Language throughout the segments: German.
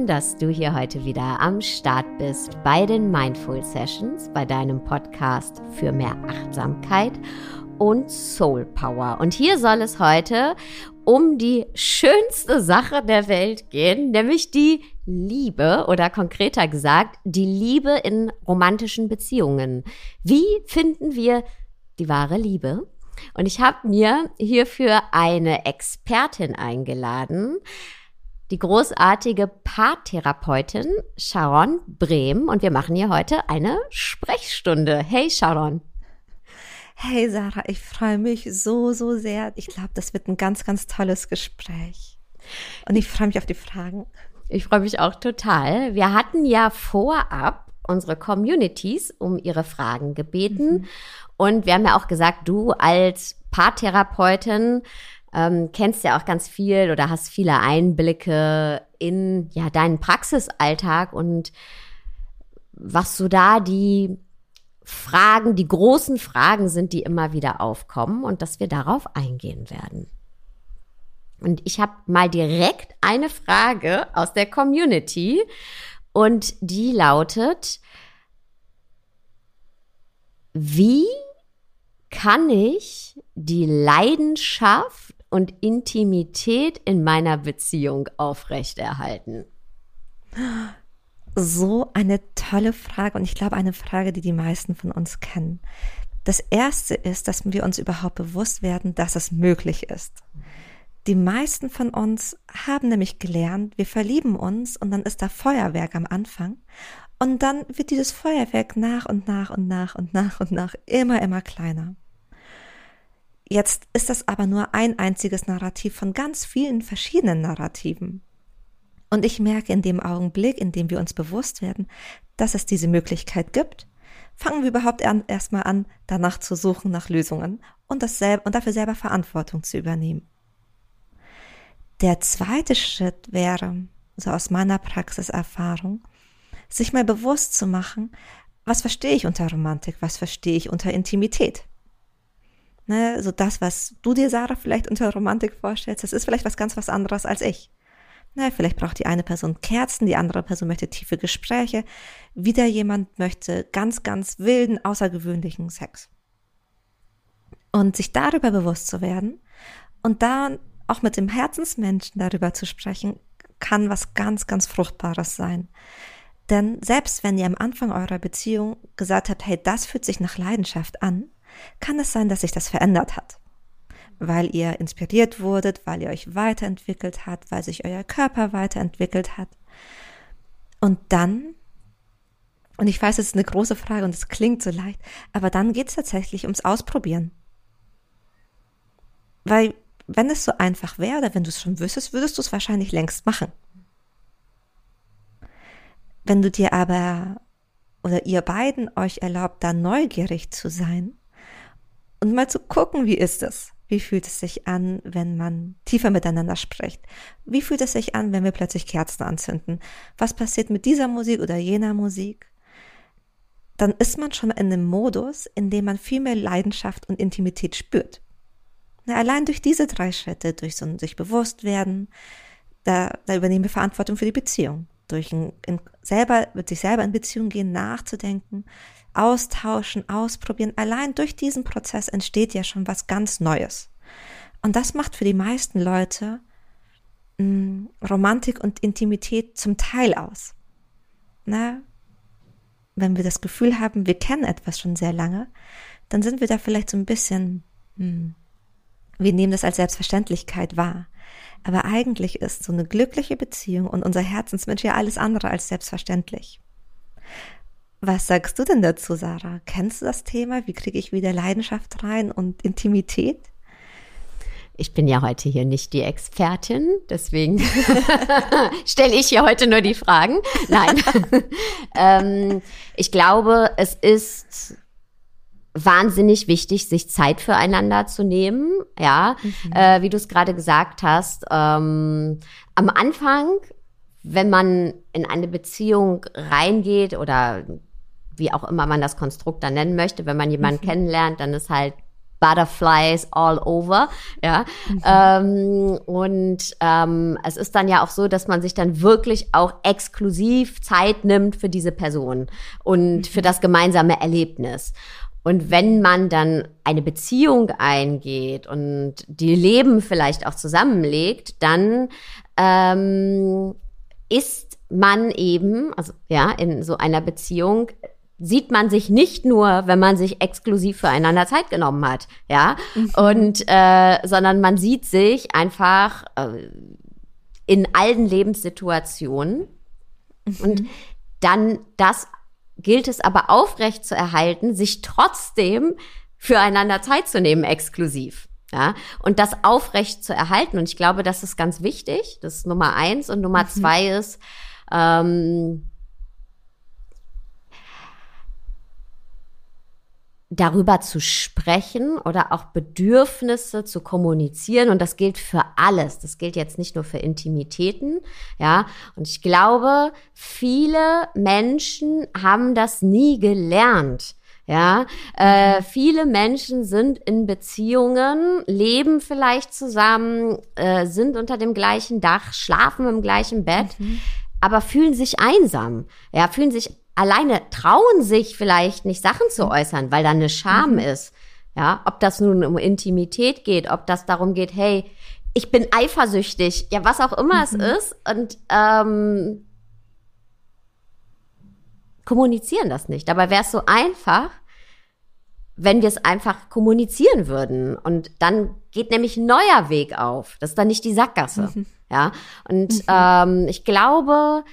Schön, dass du hier heute wieder am Start bist bei den Mindful Sessions, bei deinem Podcast für mehr Achtsamkeit und Soul Power. Und hier soll es heute um die schönste Sache der Welt gehen, nämlich die Liebe oder konkreter gesagt, die Liebe in romantischen Beziehungen. Wie finden wir die wahre Liebe? Und ich habe mir hierfür eine Expertin eingeladen, die großartige Paartherapeutin Sharon Brehm. Und wir machen hier heute eine Sprechstunde. Hey Sharon. Hey Sarah, ich freue mich so, so sehr. Ich glaube, das wird ein ganz, ganz tolles Gespräch. Und ich freue mich auf die Fragen. Ich freue mich auch total. Wir hatten ja vorab unsere Communities um ihre Fragen gebeten. Mhm. Und wir haben ja auch gesagt, du als Paartherapeutin ähm, kennst ja auch ganz viel oder hast viele Einblicke in ja deinen Praxisalltag und was so da die Fragen, die großen Fragen sind, die immer wieder aufkommen und dass wir darauf eingehen werden. Und ich habe mal direkt eine Frage aus der Community und die lautet, wie kann ich die Leidenschaft und Intimität in meiner Beziehung aufrechterhalten? So eine tolle Frage und ich glaube eine Frage, die die meisten von uns kennen. Das Erste ist, dass wir uns überhaupt bewusst werden, dass es möglich ist. Die meisten von uns haben nämlich gelernt, wir verlieben uns und dann ist da Feuerwerk am Anfang und dann wird dieses Feuerwerk nach und nach und nach und nach und nach immer, immer kleiner. Jetzt ist das aber nur ein einziges Narrativ von ganz vielen verschiedenen Narrativen. Und ich merke in dem Augenblick, in dem wir uns bewusst werden, dass es diese Möglichkeit gibt, fangen wir überhaupt erstmal an, danach zu suchen nach Lösungen und, und dafür selber Verantwortung zu übernehmen. Der zweite Schritt wäre, so aus meiner Praxiserfahrung, sich mal bewusst zu machen, was verstehe ich unter Romantik, was verstehe ich unter Intimität. Ne, so das, was du dir, Sarah, vielleicht unter Romantik vorstellst, das ist vielleicht was ganz was anderes als ich. Ne, vielleicht braucht die eine Person Kerzen, die andere Person möchte tiefe Gespräche, wieder jemand möchte ganz, ganz wilden, außergewöhnlichen Sex. Und sich darüber bewusst zu werden und dann auch mit dem Herzensmenschen darüber zu sprechen, kann was ganz, ganz Fruchtbares sein. Denn selbst wenn ihr am Anfang eurer Beziehung gesagt habt, hey, das fühlt sich nach Leidenschaft an, kann es sein, dass sich das verändert hat. Weil ihr inspiriert wurdet, weil ihr euch weiterentwickelt habt, weil sich euer Körper weiterentwickelt hat. Und dann, und ich weiß, es ist eine große Frage und es klingt so leicht, aber dann geht es tatsächlich ums Ausprobieren. Weil, wenn es so einfach wäre oder wenn du es schon wüsstest, würdest du es wahrscheinlich längst machen. Wenn du dir aber oder ihr beiden euch erlaubt, da neugierig zu sein und mal zu gucken, wie ist es? Wie fühlt es sich an, wenn man tiefer miteinander spricht? Wie fühlt es sich an, wenn wir plötzlich Kerzen anzünden? Was passiert mit dieser Musik oder jener Musik? Dann ist man schon in einem Modus, in dem man viel mehr Leidenschaft und Intimität spürt. Na, allein durch diese drei Schritte, durch so ein sich bewusst werden, da, da übernehmen wir Verantwortung für die Beziehung. Durch ein, in, selber, mit sich selber in Beziehung gehen, nachzudenken, austauschen, ausprobieren. Allein durch diesen Prozess entsteht ja schon was ganz Neues. Und das macht für die meisten Leute mh, hm, Romantik und Intimität zum Teil aus. Na, wenn wir das Gefühl haben, wir kennen etwas schon sehr lange, dann sind wir da vielleicht so ein bisschen, mh, hm, wir nehmen das als Selbstverständlichkeit wahr. Aber eigentlich ist so eine glückliche Beziehung und unser Herzensmensch ja alles andere als selbstverständlich. Was sagst du denn dazu, Sarah? Kennst du das Thema? Wie kriege ich wieder Leidenschaft rein und Intimität? Ich bin ja heute hier nicht die Expertin, deswegen stelle ich hier heute nur die Fragen. Nein. ähm, ich glaube, es ist wahnsinnig wichtig, sich Zeit füreinander zu nehmen. Ja, mhm. äh, wie du es gerade gesagt hast. Ähm, am Anfang, wenn man in eine Beziehung reingeht oder wie auch immer man das Konstrukt dann nennen möchte, wenn man jemanden mhm. kennenlernt, dann ist halt Butterflies all over, ja. Mhm. Ähm, und ähm, es ist dann ja auch so, dass man sich dann wirklich auch exklusiv Zeit nimmt für diese Person und mhm. für das gemeinsame Erlebnis. Und wenn man dann eine Beziehung eingeht und die Leben vielleicht auch zusammenlegt, dann ähm, ist man eben, also ja, in so einer Beziehung sieht man sich nicht nur, wenn man sich exklusiv füreinander Zeit genommen hat, ja, mhm. und äh, sondern man sieht sich einfach äh, in allen Lebenssituationen mhm. und dann das gilt es aber aufrecht zu erhalten, sich trotzdem füreinander Zeit zu nehmen, exklusiv. Ja, und das aufrecht zu erhalten. Und ich glaube, das ist ganz wichtig. Das ist Nummer eins. Und Nummer mhm. zwei ist, ähm, darüber zu sprechen oder auch Bedürfnisse zu kommunizieren. Und das gilt für alles. Das gilt jetzt nicht nur für Intimitäten. Ja, und ich glaube, viele Menschen haben das nie gelernt. Ja, äh, viele Menschen sind in Beziehungen, leben vielleicht zusammen, äh, sind unter dem gleichen Dach, schlafen im gleichen Bett, mhm. aber fühlen sich einsam. Ja, fühlen sich alleine trauen sich vielleicht nicht Sachen zu mhm. äußern, weil da eine Scham mhm. ist. Ja, ob das nun um Intimität geht, ob das darum geht, hey, ich bin eifersüchtig, ja, was auch immer mhm. es ist und ähm, kommunizieren das nicht. Dabei wäre es so einfach, wenn wir es einfach kommunizieren würden. Und dann geht nämlich ein neuer Weg auf. Das ist dann nicht die Sackgasse. Mhm. Ja. Und mhm. ähm, ich glaube,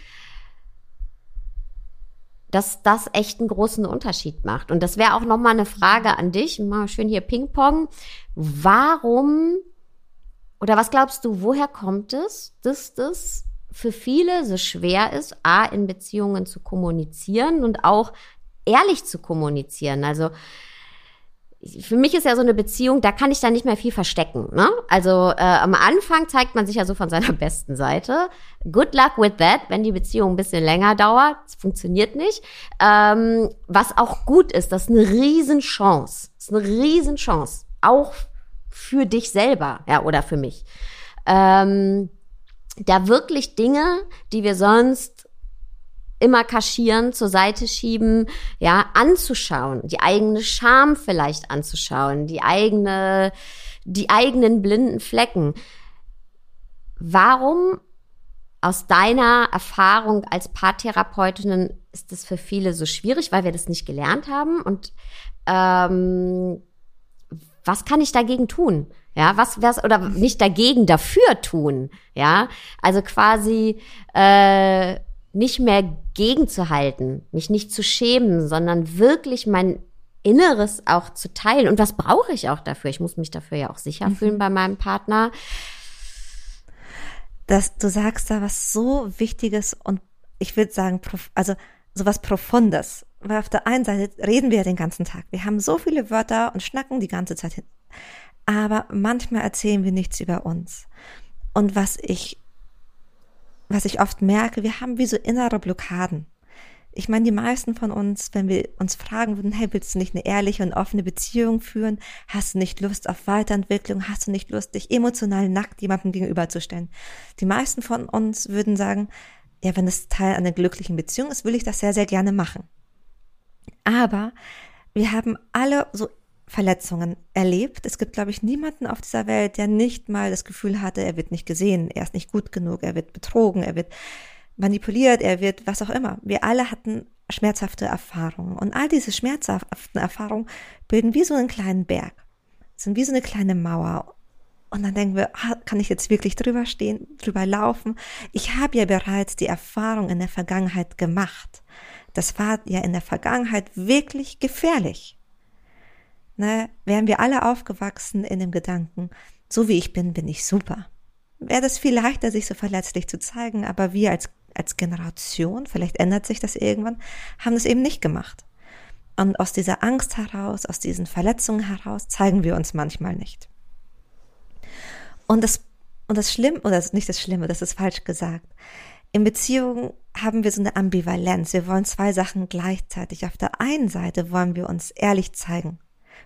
dass das echt einen großen Unterschied macht. Und das wäre auch noch mal eine Frage an dich, mal schön hier Ping-Pong. Warum oder was glaubst du, woher kommt es, dass das für viele so schwer ist, A, in Beziehungen zu kommunizieren und auch ehrlich zu kommunizieren? Also für mich ist ja so eine Beziehung, da kann ich dann nicht mehr viel verstecken. Ne? Also äh, am Anfang zeigt man sich ja so von seiner besten Seite. Good luck with that, wenn die Beziehung ein bisschen länger dauert. Es funktioniert nicht. Ähm, was auch gut ist, das ist eine Riesenchance. Das ist eine Riesenchance. Auch für dich selber, ja, oder für mich. Ähm, da wirklich Dinge, die wir sonst immer kaschieren, zur Seite schieben, ja, anzuschauen, die eigene Scham vielleicht anzuschauen, die eigene, die eigenen blinden Flecken. Warum aus deiner Erfahrung als Paartherapeutin ist das für viele so schwierig, weil wir das nicht gelernt haben? Und ähm, was kann ich dagegen tun? Ja, was, was oder nicht dagegen dafür tun? Ja, also quasi äh, nicht mehr gegenzuhalten, mich nicht zu schämen, sondern wirklich mein Inneres auch zu teilen. Und was brauche ich auch dafür? Ich muss mich dafür ja auch sicher mhm. fühlen bei meinem Partner. Das, du sagst da was so Wichtiges und ich würde sagen, also sowas Profundes. Weil auf der einen Seite reden wir ja den ganzen Tag. Wir haben so viele Wörter und schnacken die ganze Zeit hin. Aber manchmal erzählen wir nichts über uns. Und was ich was ich oft merke, wir haben wie so innere Blockaden. Ich meine, die meisten von uns, wenn wir uns fragen würden, hey, willst du nicht eine ehrliche und offene Beziehung führen? Hast du nicht Lust auf Weiterentwicklung? Hast du nicht Lust, dich emotional nackt jemandem gegenüberzustellen? Die meisten von uns würden sagen, ja, wenn es Teil einer glücklichen Beziehung ist, will ich das sehr, sehr gerne machen. Aber wir haben alle so Verletzungen erlebt. Es gibt, glaube ich, niemanden auf dieser Welt, der nicht mal das Gefühl hatte, er wird nicht gesehen, er ist nicht gut genug, er wird betrogen, er wird manipuliert, er wird was auch immer. Wir alle hatten schmerzhafte Erfahrungen. Und all diese schmerzhaften Erfahrungen bilden wie so einen kleinen Berg, sind wie so eine kleine Mauer. Und dann denken wir, ah, kann ich jetzt wirklich drüber stehen, drüber laufen? Ich habe ja bereits die Erfahrung in der Vergangenheit gemacht. Das war ja in der Vergangenheit wirklich gefährlich ne, wären wir alle aufgewachsen in dem Gedanken, so wie ich bin, bin ich super. Wäre das viel leichter, sich so verletzlich zu zeigen, aber wir als, als Generation, vielleicht ändert sich das irgendwann, haben das eben nicht gemacht. Und aus dieser Angst heraus, aus diesen Verletzungen heraus, zeigen wir uns manchmal nicht. Und das, und das Schlimme, oder nicht das Schlimme, das ist falsch gesagt. In Beziehungen haben wir so eine Ambivalenz. Wir wollen zwei Sachen gleichzeitig. Auf der einen Seite wollen wir uns ehrlich zeigen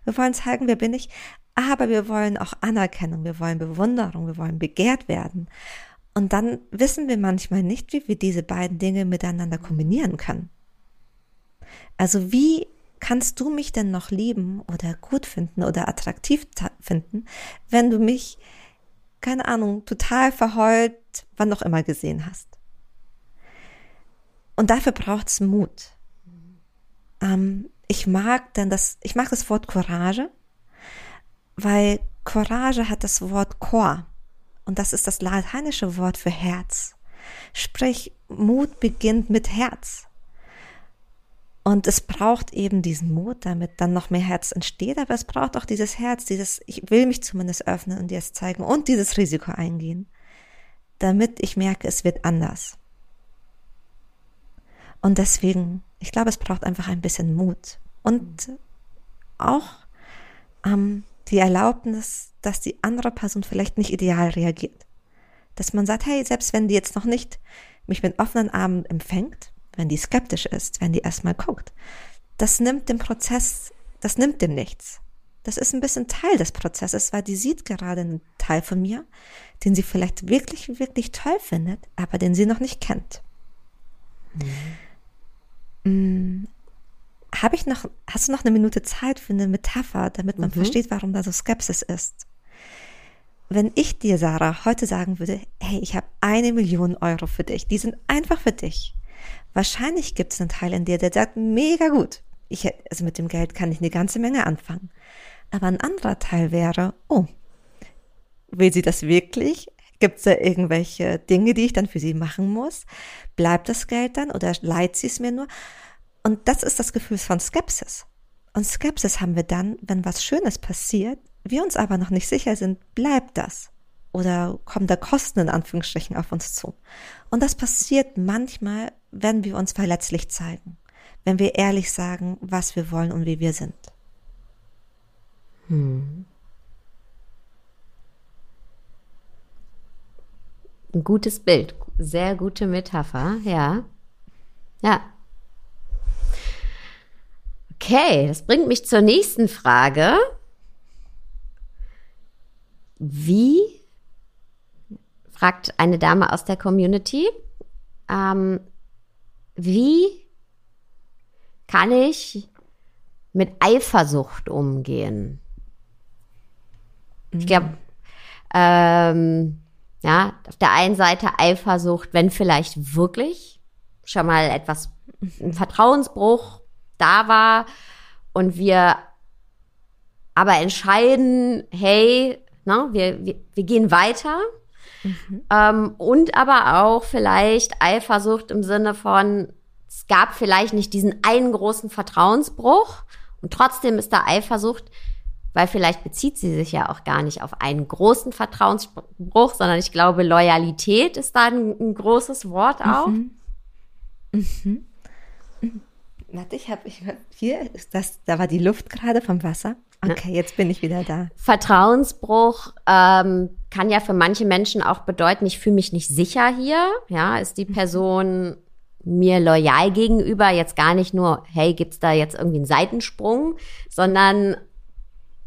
Wir wollen zeigen, wer bin ich, aber wir wollen auch Anerkennung, wir wollen Bewunderung, wir wollen begehrt werden. Und dann wissen wir manchmal nicht, wie wir diese beiden Dinge miteinander kombinieren können. Also wie kannst du mich denn noch lieben oder gut finden oder attraktiv finden, wenn du mich, keine Ahnung, total verheult, wann auch immer gesehen hast? Und dafür braucht es Mut. Ähm, ich mag denn das, ich mag das Wort Courage, weil Courage hat das Wort Chor und das ist das lateinische Wort für Herz. Sprich, Mut beginnt mit Herz. Und es braucht eben diesen Mut, damit dann noch mehr Herz entsteht, aber es braucht auch dieses Herz, dieses, ich will mich zumindest öffnen und dir es zeigen und dieses Risiko eingehen, damit ich merke, es wird anders. Und deswegen, ich glaube, es braucht einfach ein bisschen Mut und auch ähm, die Erlaubnis, dass die andere Person vielleicht nicht ideal reagiert. Dass man sagt, hey, selbst wenn die jetzt noch nicht mich mit offenen Armen empfängt, wenn die skeptisch ist, wenn die erstmal guckt, das nimmt dem Prozess, das nimmt dem nichts. Das ist ein bisschen Teil des Prozesses, weil die sieht gerade einen Teil von mir, den sie vielleicht wirklich, wirklich toll findet, aber den sie noch nicht kennt. Mhm. Habe ich noch, hast du noch eine Minute Zeit für eine Metapher, damit man mhm. versteht, warum da so Skepsis ist? Wenn ich dir, Sarah, heute sagen würde, hey, ich habe eine Million Euro für dich, die sind einfach für dich. Wahrscheinlich gibt es einen Teil in dir, der sagt, mega gut. Ich, also mit dem Geld kann ich eine ganze Menge anfangen. Aber ein anderer Teil wäre, oh, will sie das wirklich? Gibt es da irgendwelche Dinge, die ich dann für sie machen muss? Bleibt das Geld dann oder leiht sie es mir nur? Und das ist das Gefühl von Skepsis. Und Skepsis haben wir dann, wenn was Schönes passiert, wir uns aber noch nicht sicher sind, bleibt das? Oder kommen da Kosten in Anführungsstrichen auf uns zu? Und das passiert manchmal, wenn wir uns verletzlich zeigen, wenn wir ehrlich sagen, was wir wollen und wie wir sind. Hm. Ein gutes Bild, sehr gute Metapher, ja. Ja. Okay, das bringt mich zur nächsten Frage. Wie, fragt eine Dame aus der Community, ähm, wie kann ich mit Eifersucht umgehen? Ich glaube, ähm, ja, auf der einen Seite Eifersucht, wenn vielleicht wirklich schon mal etwas, ein Vertrauensbruch da war und wir aber entscheiden, hey, ne, wir, wir, wir gehen weiter. Mhm. Ähm, und aber auch vielleicht Eifersucht im Sinne von, es gab vielleicht nicht diesen einen großen Vertrauensbruch und trotzdem ist da Eifersucht, weil vielleicht bezieht sie sich ja auch gar nicht auf einen großen Vertrauensbruch, sondern ich glaube, Loyalität ist da ein, ein großes Wort auch. Mhm. Mhm. Warte, ich habe ich, hier ist das, da war die Luft gerade vom Wasser. Okay, jetzt bin ich wieder da. Vertrauensbruch ähm, kann ja für manche Menschen auch bedeuten, ich fühle mich nicht sicher hier. Ja, ist die mhm. Person mir loyal gegenüber jetzt gar nicht nur, hey, gibt's da jetzt irgendwie einen Seitensprung, sondern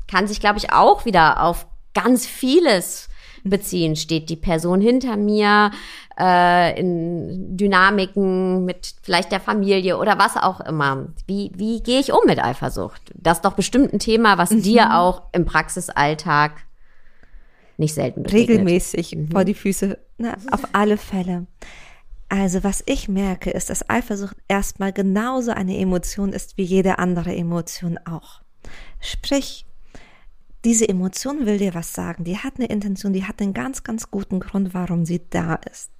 kann sich, glaube ich, auch wieder auf ganz vieles beziehen. Steht die Person hinter mir äh, in Dynamiken mit vielleicht der Familie oder was auch immer? Wie, wie gehe ich um mit Eifersucht? Das ist doch bestimmt ein Thema, was mhm. dir auch im Praxisalltag nicht selten begegnet. Regelmäßig mhm. vor die Füße, na, auf alle Fälle. Also was ich merke, ist, dass Eifersucht erstmal genauso eine Emotion ist wie jede andere Emotion auch. Sprich, diese Emotion will dir was sagen, die hat eine Intention, die hat einen ganz, ganz guten Grund, warum sie da ist.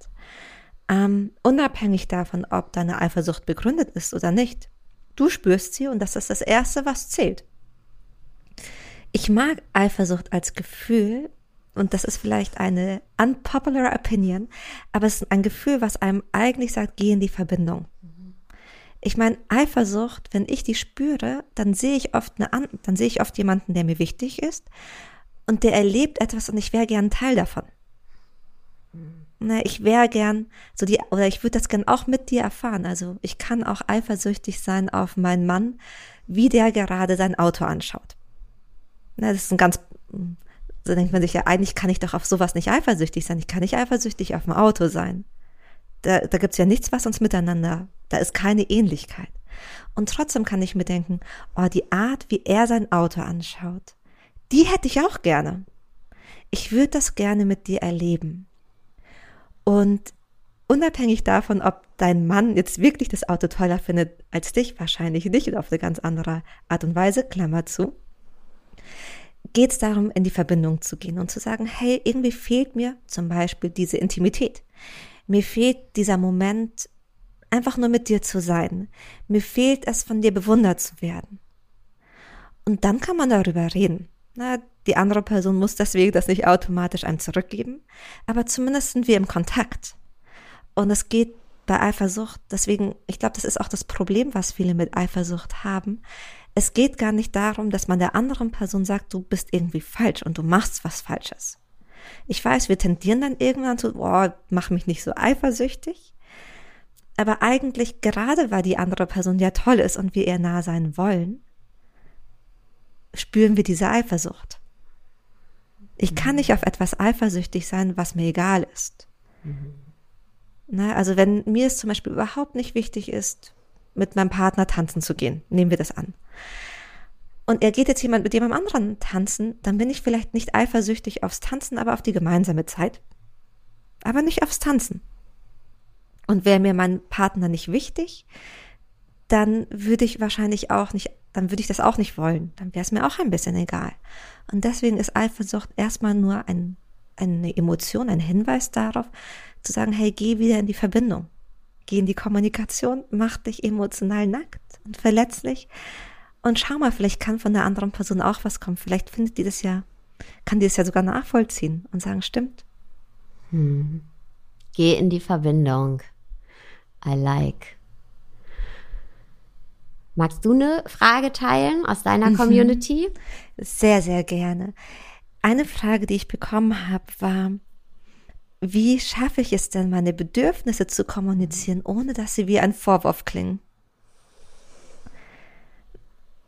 Ähm, unabhängig davon, ob deine Eifersucht begründet ist oder nicht. Du spürst sie und das ist das Erste, was zählt. Ich mag Eifersucht als Gefühl und das ist vielleicht eine unpopular opinion, aber es ist ein Gefühl, was einem eigentlich sagt, geh in die Verbindung. Ich meine, Eifersucht, wenn ich die spüre, dann sehe ich oft eine, dann sehe ich oft jemanden, der mir wichtig ist und der erlebt etwas und ich wäre gern Teil davon. Ne, ich wäre gern so die, oder ich würde das gern auch mit dir erfahren. Also ich kann auch eifersüchtig sein auf meinen Mann, wie der gerade sein Auto anschaut. Na, das ist ein ganz, so denkt man sich ja, eigentlich kann ich doch auf sowas nicht eifersüchtig sein. Ich kann nicht eifersüchtig auf ein Auto sein. Da, da gibt's ja nichts, was uns miteinander, da ist keine Ähnlichkeit. Und trotzdem kann ich mir denken, oh, die Art, wie er sein Auto anschaut, die hätte ich auch gerne. Ich würde das gerne mit dir erleben. Und unabhängig davon, ob dein Mann jetzt wirklich das Auto toller findet als dich, wahrscheinlich nicht und auf eine ganz andere Art und Weise, Klammer zu, geht es darum, in die Verbindung zu gehen und zu sagen, hey, irgendwie fehlt mir zum Beispiel diese Intimität. Mir fehlt dieser Moment, einfach nur mit dir zu sein. Mir fehlt es, von dir bewundert zu werden. Und dann kann man darüber reden. Na, die andere Person muss deswegen das nicht automatisch einem zurückgeben, aber zumindest sind wir im Kontakt. Und es geht bei Eifersucht, deswegen, ich glaube, das ist auch das Problem, was viele mit Eifersucht haben. Es geht gar nicht darum, dass man der anderen Person sagt, du bist irgendwie falsch und du machst was Falsches. Ich weiß, wir tendieren dann irgendwann zu, boah, mach mich nicht so eifersüchtig. Aber eigentlich, gerade weil die andere Person ja toll ist und wir ihr nah sein wollen, spüren wir diese Eifersucht. Ich kann mhm. nicht auf etwas eifersüchtig sein, was mir egal ist. Mhm. Na, also wenn mir es zum Beispiel überhaupt nicht wichtig ist, mit meinem Partner tanzen zu gehen, nehmen wir das an. Und er geht jetzt jemand mit jemandem anderen tanzen, dann bin ich vielleicht nicht eifersüchtig aufs Tanzen, aber auf die gemeinsame Zeit. Aber nicht aufs Tanzen. Und wäre mir mein Partner nicht wichtig, dann würde ich wahrscheinlich auch nicht, dann würde ich das auch nicht wollen. Dann wäre es mir auch ein bisschen egal. Und deswegen ist Eifersucht erstmal nur ein, eine Emotion, ein Hinweis darauf, zu sagen, hey, geh wieder in die Verbindung. Geh in die Kommunikation, mach dich emotional nackt und verletzlich. Und schau mal, vielleicht kann von der anderen Person auch was kommen. Vielleicht findet die das ja, kann die das ja sogar nachvollziehen und sagen, stimmt. Hm. Geh in die Verbindung. I like. Magst du eine Frage teilen aus deiner mhm. Community? Sehr, sehr gerne. Eine Frage, die ich bekommen habe, war, wie schaffe ich es denn, meine Bedürfnisse zu kommunizieren, ohne dass sie wie ein Vorwurf klingen?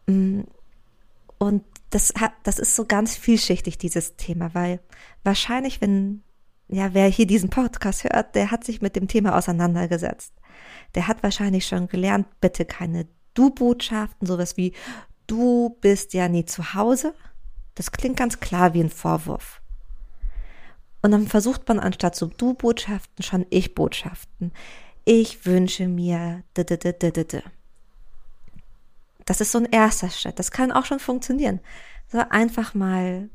Mm, und das hat, das ist so ganz vielschichtig, dieses Thema, weil wahrscheinlich, wenn, ja, wer hier diesen Podcast hört, der hat sich mit dem Thema auseinandergesetzt. Der hat wahrscheinlich schon gelernt, bitte keine Du-Botschaften, sowas wie, du bist ja nie zu Hause. Das klingt ganz klar wie ein Vorwurf. Und dann versucht man anstatt so Du-Botschaften schon Ich-Botschaften. Ich wünsche mir. Das ist so ein erster Schritt. Das kann auch schon funktionieren. So einfach mal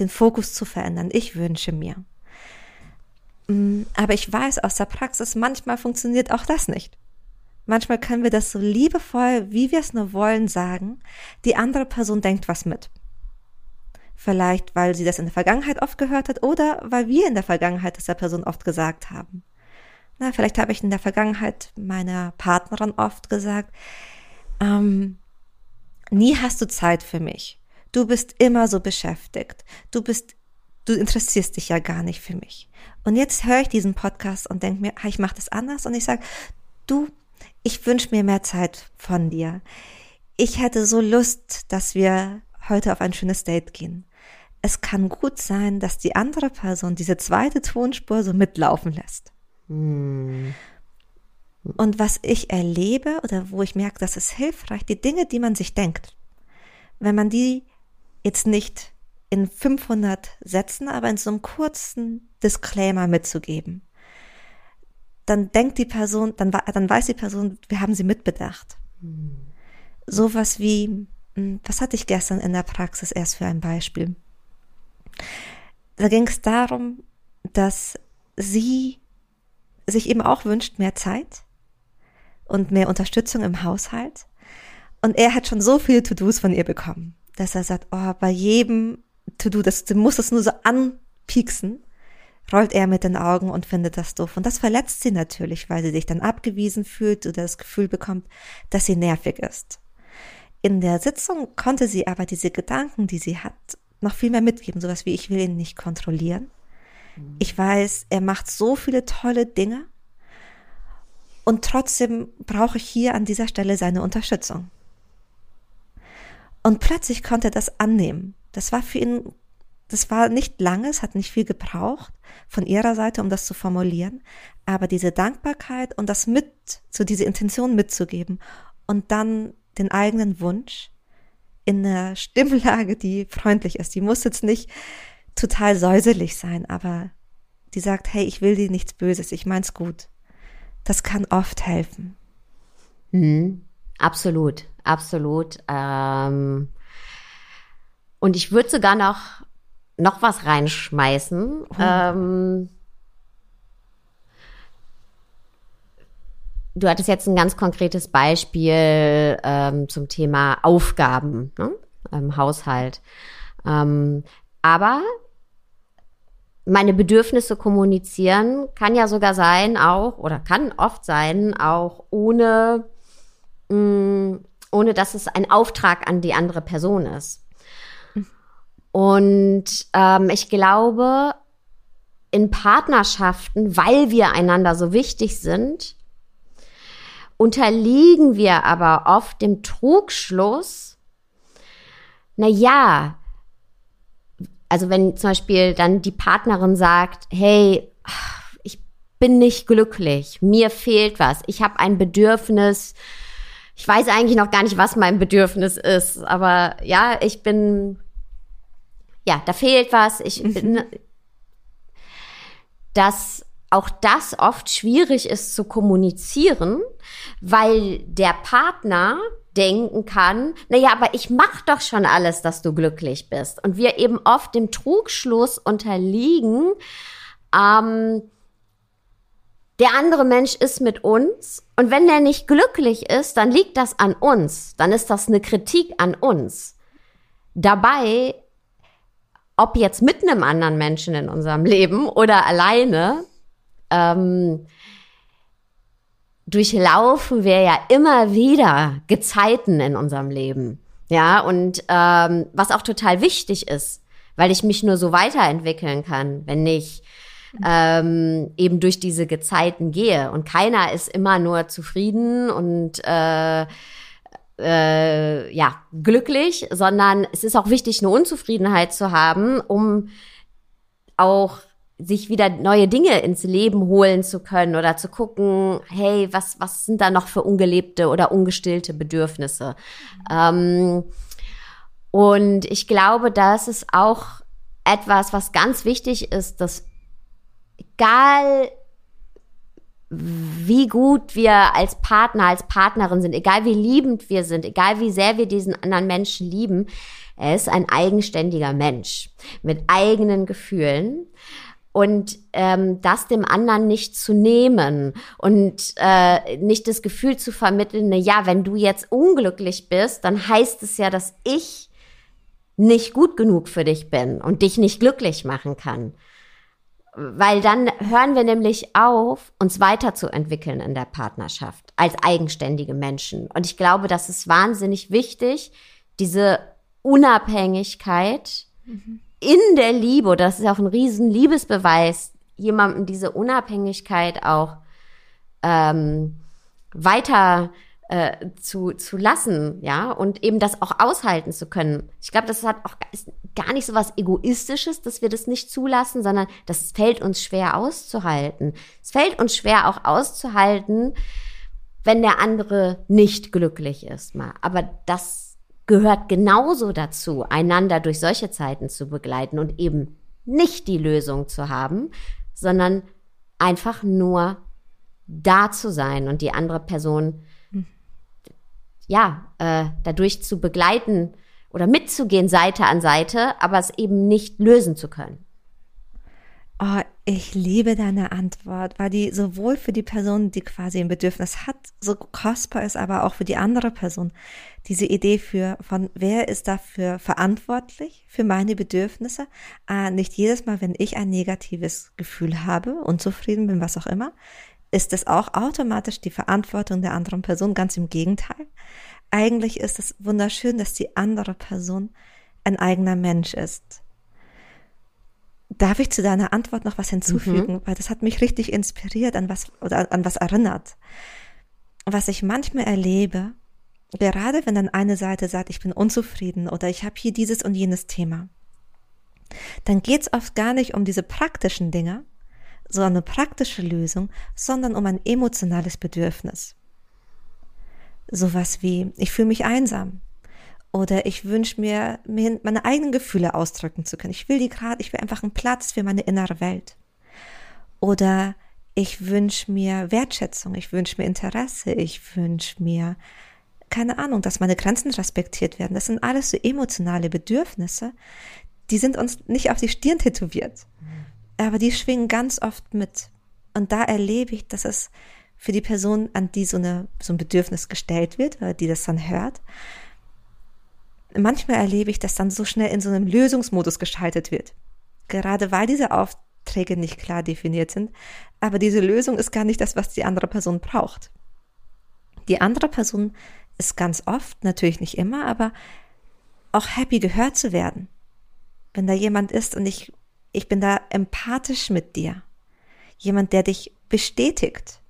den Fokus zu verändern. Ich wünsche mir. Mm, aber ich weiß aus der Praxis, manchmal funktioniert auch das nicht. Manchmal können wir das so liebevoll, wie wir es nur wollen, sagen. Die andere Person denkt was mit. Vielleicht, weil sie das in der Vergangenheit oft gehört hat oder weil wir in der Vergangenheit das der Person oft gesagt haben. Na, vielleicht habe ich in der Vergangenheit meiner Partnerin oft gesagt, ähm, nie hast du Zeit für mich. Du bist immer so beschäftigt. Du bist, du interessierst dich ja gar nicht für mich. Und jetzt höre ich diesen Podcast und denke mir, ich mache das anders und ich sage, du, ich wünsche mir mehr Zeit von dir. Ich hätte so Lust, dass wir heute auf ein schönes Date gehen es kann gut sein, dass die andere Person diese zweite Tonspur so mitlaufen lässt. Hm. Und was ich erlebe oder wo ich merke, das ist hilfreich, die Dinge, die man sich denkt, wenn man die jetzt nicht in 500 Sätzen, aber in so einem kurzen Disclaimer mitzugeben, dann denkt die Person, dann, dann weiß die Person, wir haben sie mitbedacht. Hm. Sowas wie, hm, was hatte ich gestern in der Praxis erst für ein Beispiel? Da ging es darum, dass sie sich eben auch wünscht mehr Zeit und mehr Unterstützung im Haushalt. Und er hat schon so viele To-Dos von ihr bekommen, dass er sagt, oh, bei jedem To-Do, das, du musst es nur so anpieksen, rollt er mit den Augen und findet das doof. Und das verletzt sie natürlich, weil sie sich dann abgewiesen fühlt oder das Gefühl bekommt, dass sie nervig ist. In der Sitzung konnte sie aber diese Gedanken, die sie hat, noch viel mehr mitgeben, sowas wie ich will ihn nicht kontrollieren. Ich weiß, er macht so viele tolle Dinge und trotzdem brauche ich hier an dieser Stelle seine Unterstützung. Und plötzlich konnte er das annehmen. Das war für ihn, das war nicht lange, es hat nicht viel gebraucht von ihrer Seite, um das zu formulieren, aber diese Dankbarkeit und das mit, so diese Intention mitzugeben und dann den eigenen Wunsch in einer Stimmlage, die freundlich ist. Die muss jetzt nicht total säuselig sein, aber die sagt, hey, ich will dir nichts Böses, ich mein's gut. Das kann oft helfen. Mhm. Absolut, absolut. Ähm und ich würde sogar noch, noch was reinschmeißen. Oh. Ähm du hattest jetzt ein ganz konkretes Beispiel ähm, zum Thema Aufgaben ne? im Haushalt. Ähm, aber meine Bedürfnisse kommunizieren kann ja sogar sein, auch, oder kann oft sein, auch ohne, mh, mm, ohne dass es ein Auftrag an die andere Person ist. Und ähm, ich glaube, in Partnerschaften, weil wir einander so wichtig sind, unterliegen wir aber oft dem Trugschluss, na ja, also wenn zum Beispiel dann die Partnerin sagt, hey, ich bin nicht glücklich, mir fehlt was, ich habe ein Bedürfnis, ich weiß eigentlich noch gar nicht, was mein Bedürfnis ist, aber ja, ich bin, ja, da fehlt was, ich mhm. bin, dass auch das oft schwierig ist zu kommunizieren, weil der Partner denken kann, na ja, aber ich mach doch schon alles, dass du glücklich bist. Und wir eben oft dem Trugschluss unterliegen, ähm, der andere Mensch ist mit uns und wenn der nicht glücklich ist, dann liegt das an uns, dann ist das eine Kritik an uns. Dabei, ob jetzt mit einem anderen Menschen in unserem Leben oder alleine, ähm, durchlaufen wir ja immer wieder Gezeiten in unserem Leben. Ja, und ähm, was auch total wichtig ist, weil ich mich nur so weiterentwickeln kann, wenn ich ähm, eben durch diese Gezeiten gehe. Und keiner ist immer nur zufrieden und äh, äh, ja, glücklich, sondern es ist auch wichtig, eine Unzufriedenheit zu haben, um auch sich wieder neue Dinge ins Leben holen zu können oder zu gucken, hey, was, was sind da noch für ungelebte oder ungestillte Bedürfnisse? Ähm, und ich glaube, das ist auch etwas, was ganz wichtig ist, dass egal wie gut wir als Partner, als Partnerin sind, egal wie liebend wir sind, egal wie sehr wir diesen anderen Menschen lieben, er ist ein eigenständiger Mensch mit eigenen Gefühlen und ähm, das dem anderen nicht zu nehmen und äh, nicht das Gefühl zu vermitteln, ne, ja, wenn du jetzt unglücklich bist, dann heißt es ja, dass ich nicht gut genug für dich bin und dich nicht glücklich machen kann. Weil dann hören wir nämlich auf, uns weiterzuentwickeln in der Partnerschaft als eigenständige Menschen. Und ich glaube, das ist wahnsinnig wichtig, diese Unabhängigkeit mhm in der Liebe, das ist auch ein riesen Liebesbeweis, jemandem diese Unabhängigkeit auch ähm, weiter äh, zu, zu lassen, ja, und eben das auch aushalten zu können. Ich glaube, das hat auch ist gar nicht so was Egoistisches, dass wir das nicht zulassen, sondern das fällt uns schwer auszuhalten. Es fällt uns schwer auch auszuhalten, wenn der andere nicht glücklich ist, mal. Aber das gehört genauso dazu, einander durch solche Zeiten zu begleiten und eben nicht die Lösung zu haben, sondern einfach nur da zu sein und die andere Person ja äh, dadurch zu begleiten oder mitzugehen Seite an Seite, aber es eben nicht lösen zu können. Oh, ich liebe deine Antwort, weil die sowohl für die Person, die quasi ein Bedürfnis hat, so kostbar ist, aber auch für die andere Person. Diese Idee für, von wer ist dafür verantwortlich für meine Bedürfnisse? Äh, nicht jedes Mal, wenn ich ein negatives Gefühl habe, unzufrieden bin, was auch immer, ist es auch automatisch die Verantwortung der anderen Person. Ganz im Gegenteil. Eigentlich ist es wunderschön, dass die andere Person ein eigener Mensch ist Darf ich zu deiner Antwort noch was hinzufügen? Mhm. Weil das hat mich richtig inspiriert, an was oder an was erinnert. Was ich manchmal erlebe, gerade wenn dann eine Seite sagt, ich bin unzufrieden oder ich habe hier dieses und jenes Thema, dann geht es oft gar nicht um diese praktischen Dinge, so eine praktische Lösung, sondern um ein emotionales Bedürfnis. Sowas wie, ich fühle mich einsam. Oder ich wünsche mir, mir meine eigenen Gefühle ausdrücken zu können. Ich will die gerade, ich will einfach einen Platz für meine innere Welt. Oder ich wünsche mir Wertschätzung, ich wünsche mir Interesse, ich wünsche mir, keine Ahnung, dass meine Grenzen respektiert werden. Das sind alles so emotionale Bedürfnisse, die sind uns nicht auf die Stirn tätowiert, aber die schwingen ganz oft mit. Und da erlebe ich, dass es für die Person, an die so, eine, so ein Bedürfnis gestellt wird, oder die das dann hört, manchmal erlebe ich, dass dann so schnell in so einem Lösungsmodus geschaltet wird. Gerade weil diese Aufträge nicht klar definiert sind. Aber diese Lösung ist gar nicht das, was die andere Person braucht. Die andere Person ist ganz oft, natürlich nicht immer, aber auch happy gehört zu werden. Wenn da jemand ist und ich, ich bin da empathisch mit dir. Jemand, der dich bestätigt.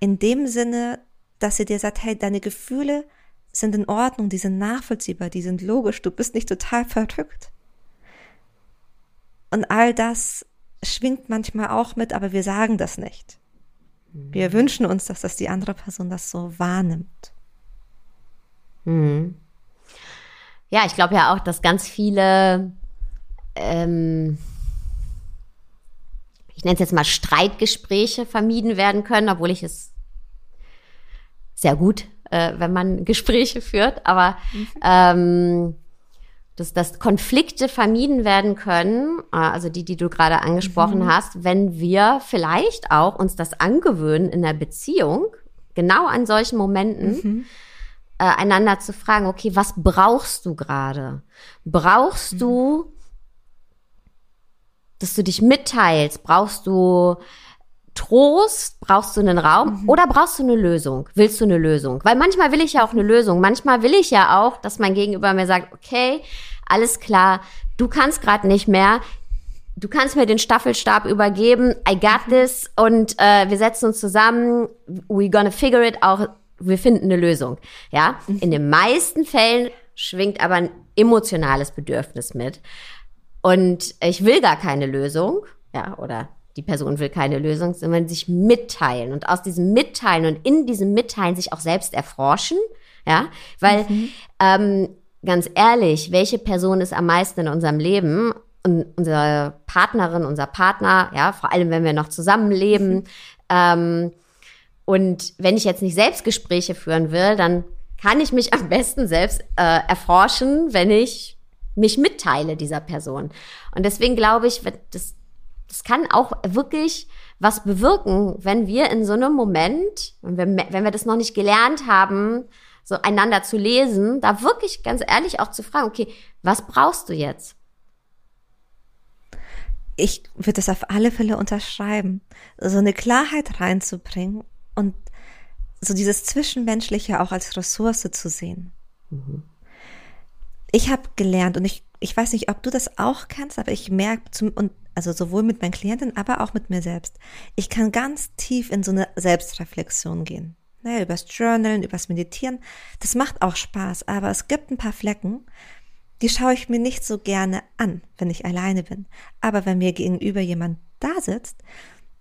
In dem Sinne, dass sie dir sagt, hey, deine Gefühle sind in Ordnung, die sind nachvollziehbar, die sind logisch, du bist nicht total verrückt. Und all das schwingt manchmal auch mit, aber wir sagen das nicht. Wir mhm. wünschen uns, dass das die andere Person das so wahrnimmt. Mhm. Ja, ich glaube ja auch, dass ganz viele, ähm, ich nenne es jetzt mal Streitgespräche vermieden werden können, obwohl ich es sehr gut äh, wenn man Gespräche führt, aber mhm. ähm, dass, dass Konflikte vermieden werden können, äh, also die, die du gerade angesprochen mhm. hast, wenn wir vielleicht auch uns das angewöhnen in der Beziehung, genau an solchen Momenten, mhm. äh, einander zu fragen, okay, was brauchst du gerade? Brauchst mhm. du, dass du dich mitteilst? Brauchst du Trost, brauchst du einen Raum mhm. oder brauchst du eine Lösung? Willst du eine Lösung? Weil manchmal will ich ja auch eine Lösung. Manchmal will ich ja auch, dass mein Gegenüber mir sagt, okay, alles klar, du kannst gerade nicht mehr. Du kannst mir den Staffelstab übergeben. I got mhm. this. Und äh, wir setzen uns zusammen. We gonna figure it out. Wir finden eine Lösung. Ja. Mhm. In den meisten Fällen schwingt aber ein emotionales Bedürfnis mit. Und ich will gar keine Lösung. Ja, oder die Person will keine Lösung, sondern sich mitteilen und aus diesem Mitteilen und in diesem Mitteilen sich auch selbst erforschen, ja, weil mhm. ähm, ganz ehrlich, welche Person ist am meisten in unserem Leben? Und unsere Partnerin, unser Partner, ja, vor allem wenn wir noch zusammenleben. Mhm. Ähm, und wenn ich jetzt nicht Selbstgespräche führen will, dann kann ich mich am besten selbst äh, erforschen, wenn ich mich mitteile dieser Person. Und deswegen glaube ich, das, das kann auch wirklich was bewirken, wenn wir in so einem Moment, wenn wir, wenn wir das noch nicht gelernt haben, so einander zu lesen, da wirklich ganz ehrlich auch zu fragen, okay, was brauchst du jetzt? Ich würde das auf alle Fälle unterschreiben, so eine Klarheit reinzubringen und so dieses Zwischenmenschliche auch als Ressource zu sehen. Mhm. Ich habe gelernt und ich, ich weiß nicht, ob du das auch kennst, aber ich merke, zum, und also sowohl mit meinen Klienten, aber auch mit mir selbst. Ich kann ganz tief in so eine Selbstreflexion gehen. Naja, übers Journalen, übers Meditieren. Das macht auch Spaß, aber es gibt ein paar Flecken, die schaue ich mir nicht so gerne an, wenn ich alleine bin. Aber wenn mir gegenüber jemand da sitzt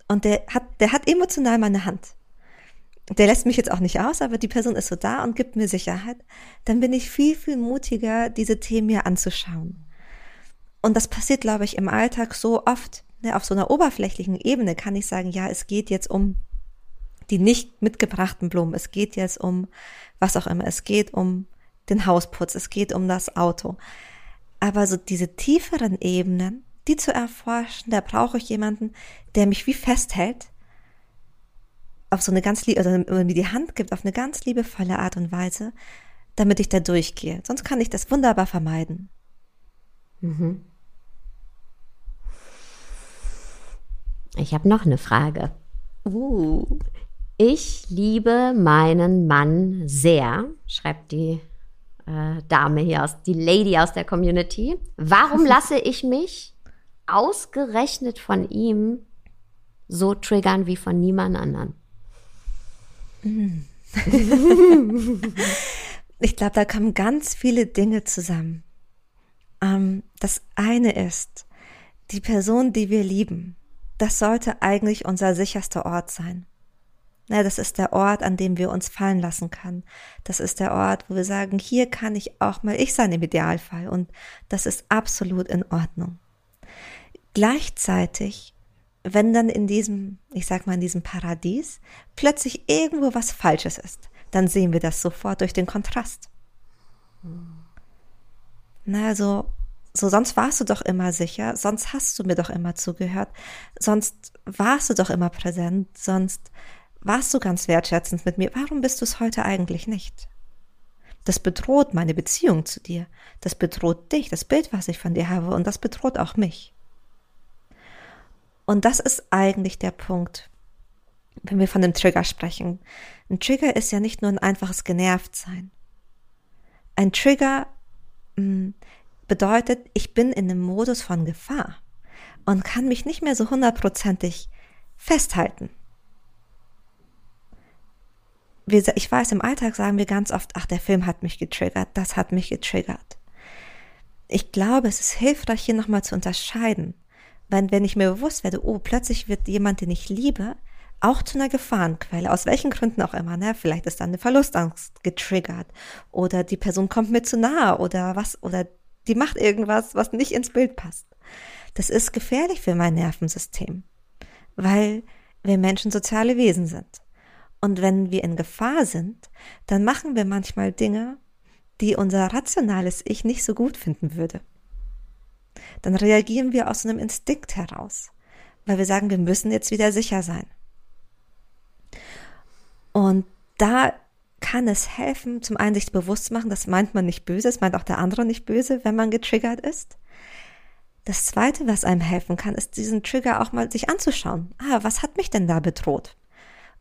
und der hat, der hat emotional meine Hand. Der lässt mich jetzt auch nicht aus, aber die Person ist so da und gibt mir Sicherheit, dann bin ich viel, viel mutiger, diese Themen mir anzuschauen. Und das passiert, glaube ich, im Alltag so oft. Ne, auf so einer oberflächlichen Ebene kann ich sagen, ja, es geht jetzt um die nicht mitgebrachten Blumen. Es geht jetzt um was auch immer. Es geht um den Hausputz. Es geht um das Auto. Aber so diese tieferen Ebenen, die zu erforschen, da brauche ich jemanden, der mich wie festhält, auf so eine ganz liebe, oder mir die Hand gibt, auf eine ganz liebevolle Art und Weise, damit ich da durchgehe. Sonst kann ich das wunderbar vermeiden. Mhm. Ich habe noch eine Frage. Uh. Ich liebe meinen Mann sehr, schreibt die äh, Dame hier aus, die Lady aus der Community. Warum lasse ich mich ausgerechnet von ihm so triggern wie von niemand anderen? ich glaube, da kommen ganz viele Dinge zusammen. Ähm, das eine ist, die Person, die wir lieben, das sollte eigentlich unser sicherster Ort sein. Na, das ist der Ort, an dem wir uns fallen lassen können. Das ist der Ort, wo wir sagen, hier kann ich auch mal ich sein im Idealfall. Und das ist absolut in Ordnung. Gleichzeitig, wenn dann in diesem, ich sag mal, in diesem Paradies plötzlich irgendwo was Falsches ist, dann sehen wir das sofort durch den Kontrast. Na, also, so sonst warst du doch immer sicher, sonst hast du mir doch immer zugehört, sonst warst du doch immer präsent, sonst warst du ganz wertschätzend mit mir, warum bist du es heute eigentlich nicht? Das bedroht meine Beziehung zu dir, das bedroht dich, das Bild, was ich von dir habe, und das bedroht auch mich. Und das ist eigentlich der Punkt, wenn wir von dem Trigger sprechen. Ein Trigger ist ja nicht nur ein einfaches Genervtsein. Ein Trigger mh, hm, bedeutet, ich bin in einem Modus von Gefahr und kann mich nicht mehr so hundertprozentig festhalten. Ich weiß, im Alltag sagen wir ganz oft, ach, der Film hat mich getriggert, das hat mich getriggert. Ich glaube, es ist hilfreich, hier nochmal zu unterscheiden. Wenn, wenn ich mir bewusst werde, oh, plötzlich wird jemand, den ich liebe, auch zu einer Gefahrenquelle, aus welchen Gründen auch immer, ne? Vielleicht ist dann eine Verlustangst getriggert oder die Person kommt mir zu nahe oder was, oder die macht irgendwas, was nicht ins Bild passt. Das ist gefährlich für mein Nervensystem, weil wir Menschen soziale Wesen sind. Und wenn wir in Gefahr sind, dann machen wir manchmal Dinge, die unser rationales Ich nicht so gut finden würde. Dann reagieren wir aus einem Instinkt heraus, weil wir sagen, wir müssen jetzt wieder sicher sein. Und da kann es helfen, zum einen sich bewusst zu machen, das meint man nicht böse, das meint auch der andere nicht böse, wenn man getriggert ist. Das zweite, was einem helfen kann, ist diesen Trigger auch mal sich anzuschauen. Ah, was hat mich denn da bedroht?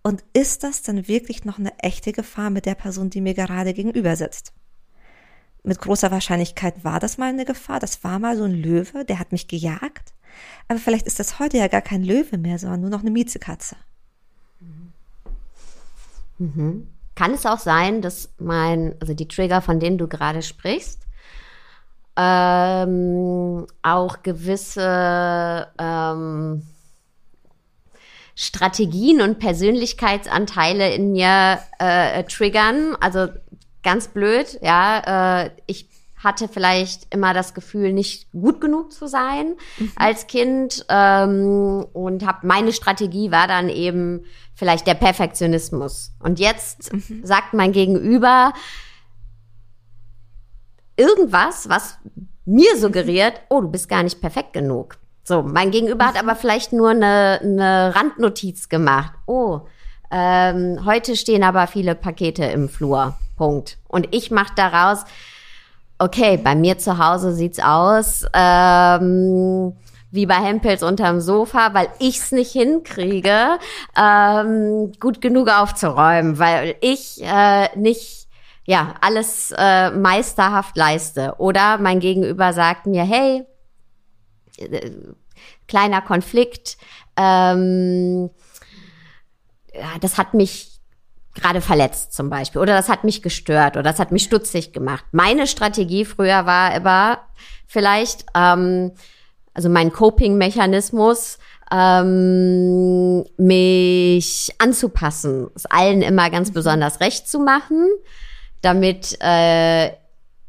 Und ist das dann wirklich noch eine echte Gefahr mit der Person, die mir gerade gegenüber sitzt? Mit großer Wahrscheinlichkeit war das mal eine Gefahr. Das war mal so ein Löwe, der hat mich gejagt. Aber vielleicht ist das heute ja gar kein Löwe mehr, sondern nur noch eine Miezekatze. Mhm. Kann es auch sein, dass mein, also die Trigger, von denen du gerade sprichst, ähm, auch gewisse ähm, Strategien und Persönlichkeitsanteile in mir äh, triggern. Also ganz blöd, ja. Äh, ich hatte vielleicht immer das Gefühl, nicht gut genug zu sein mhm. als Kind ähm, und habe meine Strategie war dann eben vielleicht der Perfektionismus. Und jetzt mhm. sagt mein Gegenüber irgendwas, was mir suggeriert, oh, du bist gar nicht perfekt genug. So, mein Gegenüber hat aber vielleicht nur eine, eine Randnotiz gemacht. Oh, ähm, heute stehen aber viele Pakete im Flur. Punkt. Und ich mache daraus, okay, bei mir zu Hause sieht's aus. Ähm, wie bei Hempels unterm Sofa, weil ich's nicht hinkriege, ähm, gut genug aufzuräumen, weil ich äh, nicht ja alles äh, meisterhaft leiste. Oder mein Gegenüber sagt mir, hey, äh, kleiner Konflikt, ähm, ja, das hat mich gerade verletzt zum Beispiel oder das hat mich gestört oder das hat mich stutzig gemacht. Meine Strategie früher war immer vielleicht ähm, also mein Coping-Mechanismus, ähm, mich anzupassen, es allen immer ganz mhm. besonders recht zu machen, damit äh,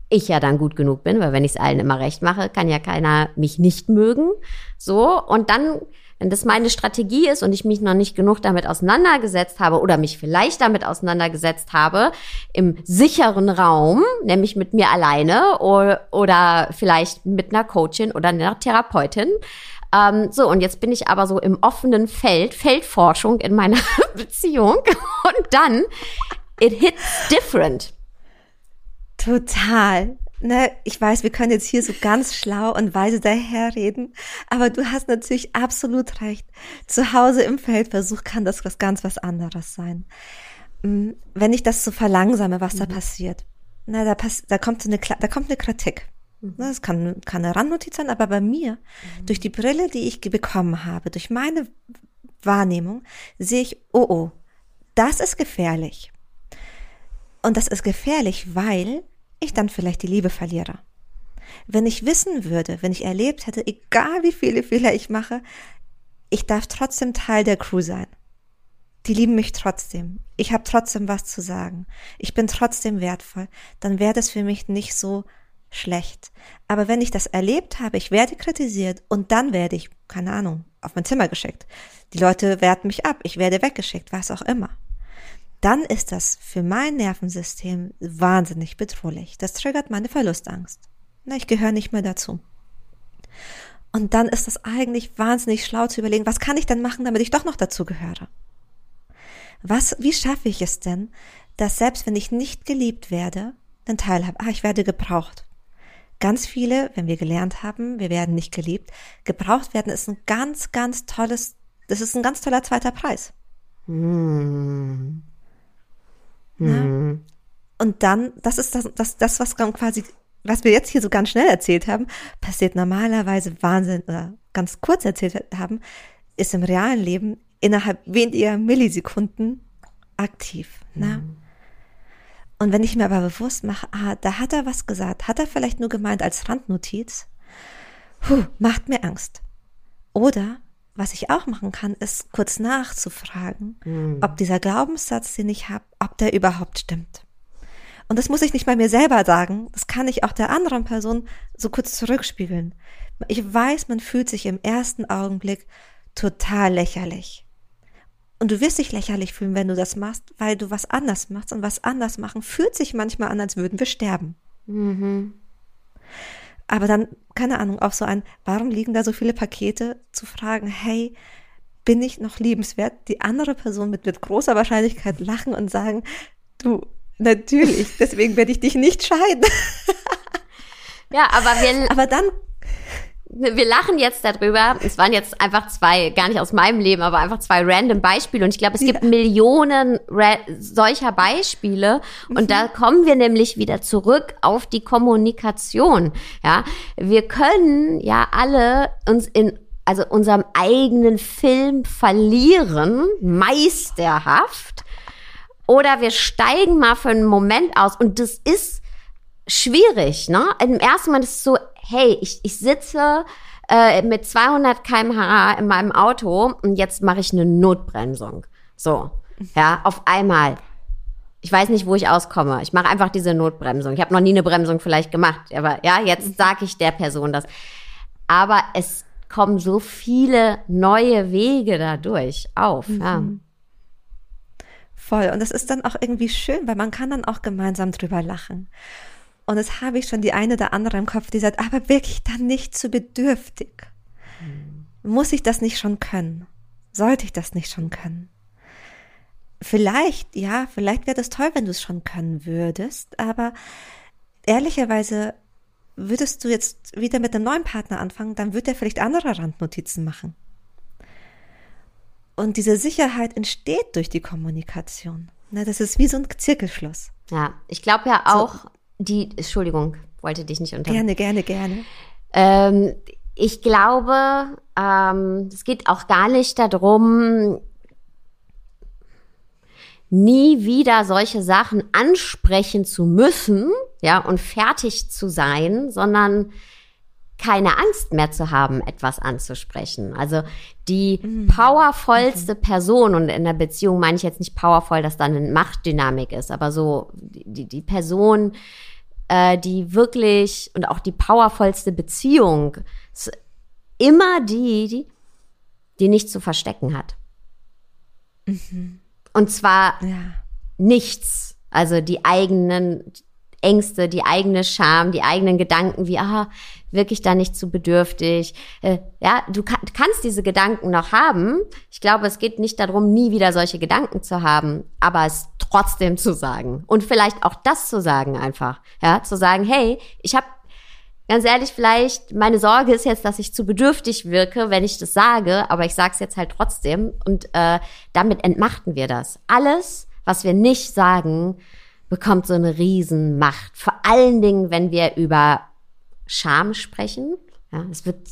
ich ja dann gut genug bin, weil wenn ich es allen immer recht mache, kann ja keiner mich nicht mögen. So, und dann wenn das meine Strategie ist und ich mich noch nicht genug damit auseinandergesetzt habe oder mich vielleicht damit auseinandergesetzt habe, im sicheren Raum, nämlich mit mir alleine oder, oder vielleicht mit einer Coachin oder einer Therapeutin, ähm, so, und jetzt bin ich aber so im offenen Feld, Feldforschung in meiner Beziehung. Und dann, it hits different. Total ne, ich weiß, wir können jetzt hier so ganz schlau und weise daherreden, aber du hast natürlich absolut recht. Zu Hause im Feldversuch kann das was ganz was anderes sein. Mm, wenn ich das so verlangsame, was mhm. da passiert, na, da, pass da kommt so eine, da kommt eine Kritik. Mhm. Das kann, kann eine Randnotiz sein, aber bei mir, mhm. durch die Brille, die ich bekommen habe, durch meine Wahrnehmung, sehe ich, oh oh, das ist gefährlich. Und das ist gefährlich, weil ich dann vielleicht die Liebe verliere. Wenn ich wissen würde, wenn ich erlebt hätte, egal wie viele Fehler ich mache, ich darf trotzdem Teil der Crew sein. Die lieben mich trotzdem. Ich habe trotzdem was zu sagen. Ich bin trotzdem wertvoll. Dann wäre das für mich nicht so schlecht. Aber wenn ich das erlebt habe, ich werde kritisiert und dann werde ich, keine Ahnung, auf mein Zimmer geschickt. Die Leute werten mich ab, ich werde weggeschickt, was auch immer. Dann ist das für mein Nervensystem wahnsinnig bedrohlich. Das triggert meine Verlustangst. Na, ich gehöre nicht mehr dazu. Und dann ist es eigentlich wahnsinnig schlau zu überlegen, was kann ich denn machen, damit ich doch noch dazu gehöre? Was, wie schaffe ich es denn, dass selbst wenn ich nicht geliebt werde, einen Teil habe, ah, ich werde gebraucht. Ganz viele, wenn wir gelernt haben, wir werden nicht geliebt, gebraucht werden ist ein ganz, ganz tolles, das ist ein ganz toller zweiter Preis. Hm. Hm. Und dann, das ist das, das, das, was quasi was wir jetzt hier so ganz schnell erzählt haben, passiert normalerweise Wahnsinn oder ganz kurz erzählt haben, ist im realen Leben innerhalb weniger Millisekunden aktiv. Ne? Mhm. Und wenn ich mir aber bewusst mache, ah, da hat er was gesagt, hat er vielleicht nur gemeint als Randnotiz, puh, macht mir Angst. Oder was ich auch machen kann, ist kurz nachzufragen, mhm. ob dieser Glaubenssatz, den ich habe, ob der überhaupt stimmt. Und das muss ich nicht bei mir selber sagen, das kann ich auch der anderen Person so kurz zurückspiegeln. Ich weiß, man fühlt sich im ersten Augenblick total lächerlich. Und du wirst dich lächerlich fühlen, wenn du das machst, weil du was anders machst. Und was anders machen fühlt sich manchmal an, als würden wir sterben. Mhm. Aber dann, keine Ahnung, auch so ein, warum liegen da so viele Pakete, zu fragen, hey, bin ich noch liebenswert? Die andere Person wird mit großer Wahrscheinlichkeit lachen und sagen, du, Natürlich, deswegen werde ich dich nicht scheiden. ja, aber wir. Aber dann. Wir lachen jetzt darüber. Es waren jetzt einfach zwei, gar nicht aus meinem Leben, aber einfach zwei random Beispiele. Und ich glaube, es gibt ja. Millionen solcher Beispiele. Und mhm. da kommen wir nämlich wieder zurück auf die Kommunikation. Ja, wir können ja alle uns in also unserem eigenen Film verlieren, meisterhaft. Oder wir steigen mal für einen Moment aus und das ist schwierig, ne? Im ersten Mal ist es so, hey, ich, ich sitze äh, mit 200 kmh in meinem Auto und jetzt mache ich eine Notbremsung. So, ja, auf einmal. Ich weiß nicht, wo ich auskomme. Ich mache einfach diese Notbremsung. Ich habe noch nie eine Bremsung vielleicht gemacht, aber ja, jetzt sage ich der Person das. Aber es kommen so viele neue Wege dadurch auf. Mhm. Ja. Voll. Und das ist dann auch irgendwie schön, weil man kann dann auch gemeinsam drüber lachen. Und es habe ich schon die eine oder andere im Kopf, die sagt, aber wirklich dann nicht zu bedürftig. Mhm. Muss ich das nicht schon können? Sollte ich das nicht schon können? Vielleicht, ja, vielleicht wäre das toll, wenn du es schon können würdest, aber ehrlicherweise würdest du jetzt wieder mit einem neuen Partner anfangen, dann wird er vielleicht andere Randnotizen machen. Und diese Sicherheit entsteht durch die Kommunikation. Ne, das ist wie so ein Zirkelschluss. Ja, ich glaube ja auch, so. Die, Entschuldigung, wollte dich nicht unterbrechen. Gerne, gerne, gerne. Ähm, ich glaube, ähm, es geht auch gar nicht darum, nie wieder solche Sachen ansprechen zu müssen, ja, und fertig zu sein, sondern keine Angst mehr zu haben, etwas anzusprechen. Also die mhm. powervollste mhm. Person, und in der Beziehung meine ich jetzt nicht powervoll, dass da eine Machtdynamik ist, aber so die, die Person, äh, die wirklich und auch die powervollste Beziehung, ist immer die, die, die nichts zu verstecken hat. Mhm. Und zwar ja. nichts. Also die eigenen Ängste, die eigene Scham, die eigenen Gedanken wie, ah, wirklich da nicht zu bedürftig. Äh, ja, du kann, kannst diese Gedanken noch haben. Ich glaube, es geht nicht darum, nie wieder solche Gedanken zu haben, aber es trotzdem zu sagen und vielleicht auch das zu sagen einfach. Ja, zu sagen, hey, ich habe Ganz ehrlich, vielleicht meine Sorge ist jetzt, dass ich zu bedürftig wirke, wenn ich das sage, aber ich sage es jetzt halt trotzdem und äh, damit entmachten wir das. Alles, was wir nicht sagen, bekommt so eine Riesenmacht. Vor allen Dingen, wenn wir über Scham sprechen. Ja, es wird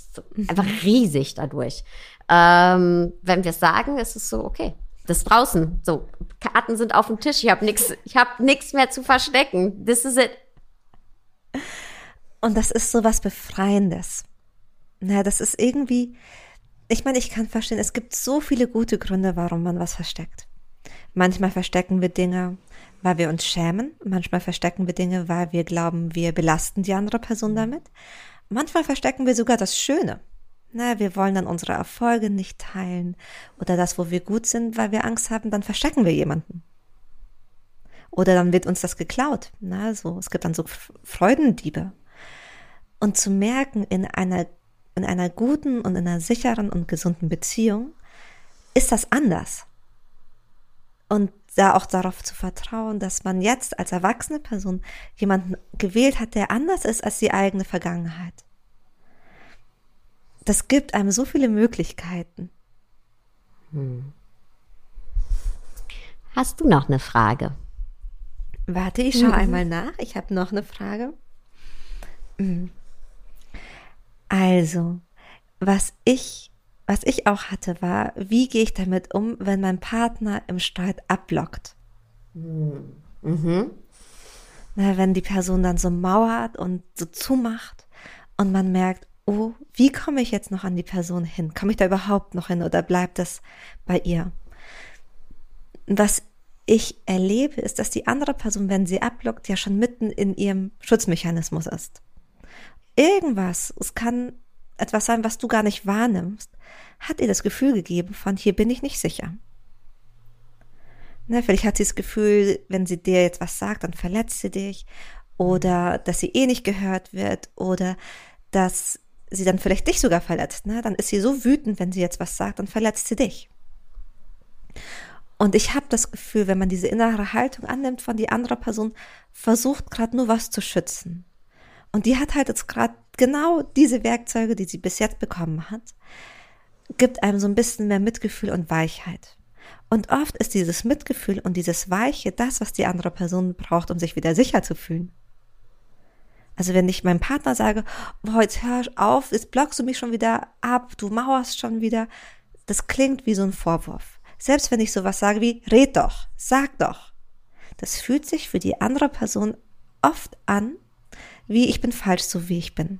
einfach riesig dadurch. Ähm, wenn wir es sagen, ist es so, okay, Das ist draußen. So, Karten sind auf dem Tisch. Ich habe nichts, ich habe nichts mehr zu verstecken. This is it. Und das ist so was Befreiendes. Na, das ist irgendwie, ich meine, ich kann verstehen, es gibt so viele gute Gründe, warum man was versteckt. Manchmal verstecken wir Dinge, weil wir uns schämen. Manchmal verstecken wir Dinge, weil wir glauben, wir belasten die andere Person damit. Manchmal verstecken wir sogar das Schöne. Na, wir wollen dann unsere Erfolge nicht teilen oder das, wo wir gut sind, weil wir Angst haben, dann verstecken wir jemanden. Oder dann wird uns das geklaut. Na, so, es gibt dann so Freudendiebe. Und zu merken, in einer, in einer guten und in einer sicheren und gesunden Beziehung ist das anders. Und da auch darauf zu vertrauen, dass man jetzt als erwachsene Person jemanden gewählt hat, der anders ist als die eigene Vergangenheit das gibt einem so viele Möglichkeiten. Hm. Hast du noch eine Frage? Warte, ich schaue mhm. einmal nach. Ich habe noch eine Frage. Hm. Also, was ich, was ich auch hatte, war, wie gehe ich damit um, wenn mein Partner im Streit abblockt? Hm. Mhm. Na, wenn die Person dann so mauert und so zumacht und man merkt, oh, wie komme ich jetzt noch an die Person hin? Komme ich da überhaupt noch hin oder bleibt das bei ihr? Was ich erlebe, ist, dass die andere Person, wenn sie ablockt, ja schon mitten in ihrem Schutzmechanismus ist. Irgendwas, es kann etwas sein, was du gar nicht wahrnimmst, hat ihr das Gefühl gegeben von, hier bin ich nicht sicher. Ne, vielleicht hat sie das Gefühl, wenn sie dir jetzt was sagt, dann verletzt sie dich oder dass sie eh nicht gehört wird oder dass sie dann vielleicht dich sogar verletzt, ne? dann ist sie so wütend, wenn sie jetzt was sagt, dann verletzt sie dich. Und ich habe das Gefühl, wenn man diese innere Haltung annimmt von die andere Person, versucht gerade nur was zu schützen. Und die hat halt jetzt gerade genau diese Werkzeuge, die sie bis jetzt bekommen hat, gibt einem so ein bisschen mehr Mitgefühl und Weichheit. Und oft ist dieses Mitgefühl und dieses Weiche das, was die andere Person braucht, um sich wieder sicher zu fühlen. Also wenn ich meinem Partner sage, boah, jetzt hör auf, jetzt blockst du mich schon wieder ab, du mauerst schon wieder, das klingt wie so ein Vorwurf. Selbst wenn ich sowas sage wie, red doch, sag doch. Das fühlt sich für die andere Person oft an, wie ich bin falsch, so wie ich bin.